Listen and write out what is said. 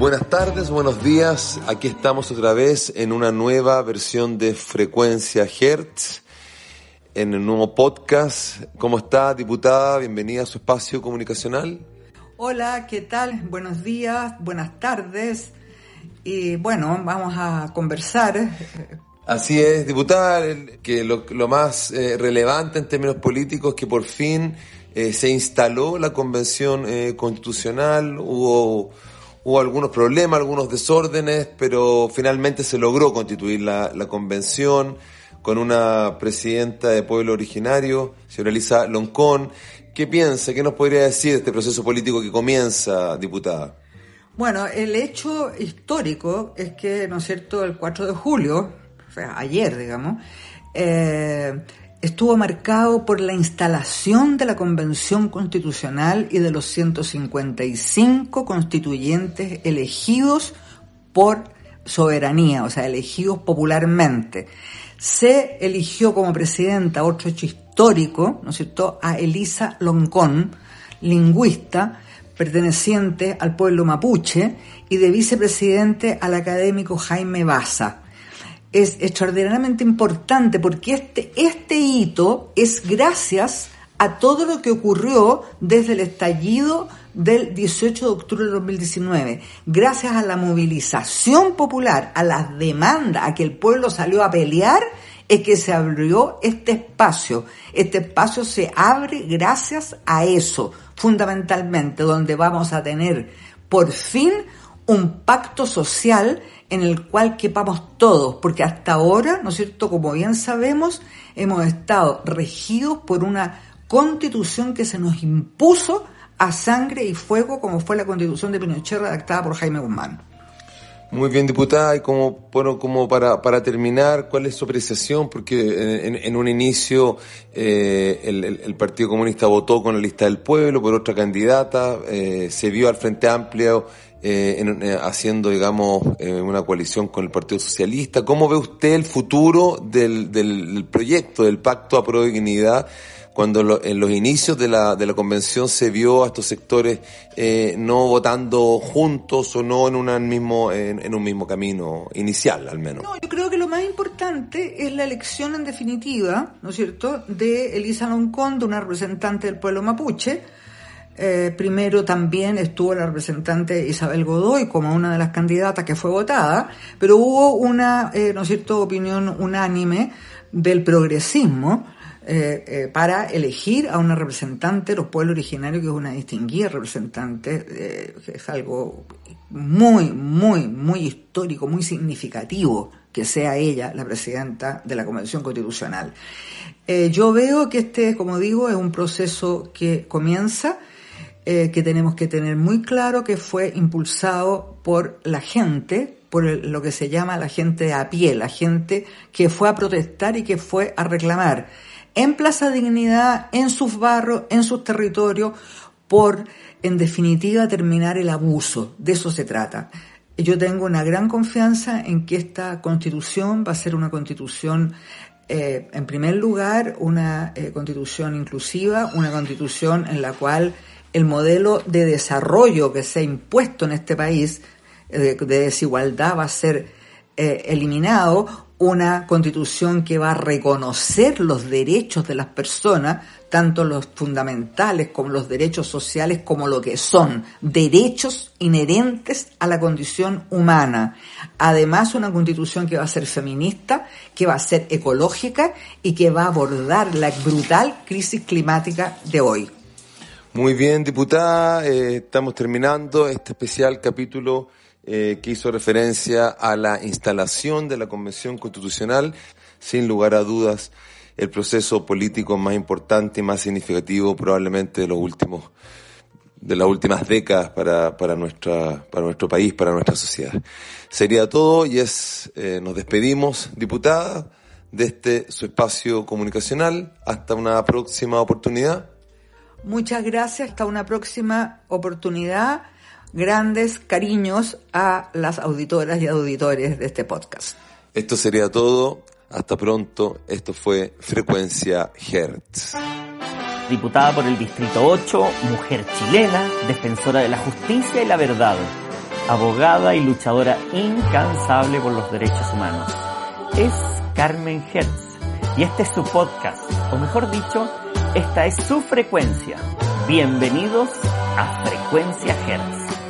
Buenas tardes, buenos días. Aquí estamos otra vez en una nueva versión de Frecuencia Hertz, en el nuevo podcast. ¿Cómo está, diputada? Bienvenida a su espacio comunicacional. Hola, ¿qué tal? Buenos días, buenas tardes. Y bueno, vamos a conversar. Así es, diputada, que lo, más eh, relevante en términos políticos es que por fin eh, se instaló la convención eh, constitucional, hubo Hubo algunos problemas, algunos desórdenes, pero finalmente se logró constituir la, convención con una presidenta de pueblo originario, señora Elisa Loncón. ¿Qué piensa? ¿Qué nos podría decir de este proceso político que comienza, diputada? Bueno, el hecho histórico es que, ¿no es cierto?, el 4 de julio, o sea, ayer, digamos, eh, estuvo marcado por la instalación de la Convención Constitucional y de los 155 constituyentes elegidos por soberanía, o sea, elegidos popularmente. Se eligió como presidenta, otro hecho histórico, ¿no es cierto?, a Elisa Loncón, lingüista, perteneciente al pueblo mapuche, y de vicepresidente al académico Jaime Baza es extraordinariamente importante porque este, este hito es gracias a todo lo que ocurrió desde el estallido del 18 de octubre de 2019, gracias a la movilización popular, a las demandas, a que el pueblo salió a pelear, es que se abrió este espacio. Este espacio se abre gracias a eso, fundamentalmente, donde vamos a tener por fin un pacto social en el cual quepamos todos, porque hasta ahora, ¿no es cierto?, como bien sabemos, hemos estado regidos por una constitución que se nos impuso a sangre y fuego, como fue la constitución de Pinochet redactada por Jaime Guzmán. Muy bien, diputada, y como, bueno, como para, para terminar, ¿cuál es su apreciación? Porque en, un inicio eh, el, Partido Comunista votó con la lista del pueblo por otra candidata, eh, se vio al Frente Amplio eh, eh, haciendo, digamos, eh, una coalición con el Partido Socialista. ¿Cómo ve usted el futuro del, del, proyecto, del Pacto a Pro Dignidad, cuando en los inicios de la, de la convención se vio a estos sectores eh, no votando juntos o no en, una mismo, en, un mismo camino inicial, al menos? No, yo creo que lo más importante es la elección en definitiva, ¿no es cierto?, de Elisa Loncón, de una representante del pueblo mapuche, eh, primero también estuvo la representante Isabel Godoy como una de las candidatas que fue votada, pero hubo una, eh, ¿no es cierto?, opinión unánime del progresismo eh, para elegir a una representante de los pueblos originarios, que es una distinguida representante, que es algo muy, muy, muy histórico, muy significativo que sea ella la presidenta de la Convención Constitucional. yo veo que este, como digo, es un proceso que comienza, eh, que tenemos que tener muy claro que fue impulsado por la gente, por lo que se llama la gente a pie, la gente que fue a protestar y que fue a reclamar en Plaza Dignidad, en sus barrios, en sus territorios, por, en definitiva, terminar el abuso. De eso se trata. Yo tengo una gran confianza en que esta constitución va a ser una constitución eh, en primer lugar, una eh, constitución inclusiva, una constitución en la cual el modelo de desarrollo que se ha impuesto en este país, de, desigualdad, va a ser eh, eliminado una constitución que va a reconocer los derechos de las personas, tanto los fundamentales como los derechos sociales, como lo que son derechos inherentes a la condición humana. Además, una constitución que va a ser feminista, que va a ser ecológica y que va a abordar la brutal crisis climática de hoy. Muy bien, diputada, eh, estamos terminando este especial capítulo eh, que hizo referencia a la instalación de la Convención Constitucional, sin lugar a dudas, el proceso político más importante y más significativo probablemente de los últimos de las últimas décadas para, para nuestra para nuestro país, para nuestra sociedad. Sería todo y es eh, nos despedimos, diputada, de este su espacio comunicacional. Hasta una próxima oportunidad. Muchas gracias, hasta una próxima oportunidad grandes cariños a las auditoras y auditores de este podcast. Esto sería todo. Hasta pronto. Esto fue Frecuencia Hertz. Diputada por el Distrito 8, mujer chilena, defensora de la justicia y la verdad, abogada y luchadora incansable por los derechos humanos. Es Carmen Hertz y este es su podcast, o mejor dicho, esta es su frecuencia. Bienvenidos a Frecuencia Hertz.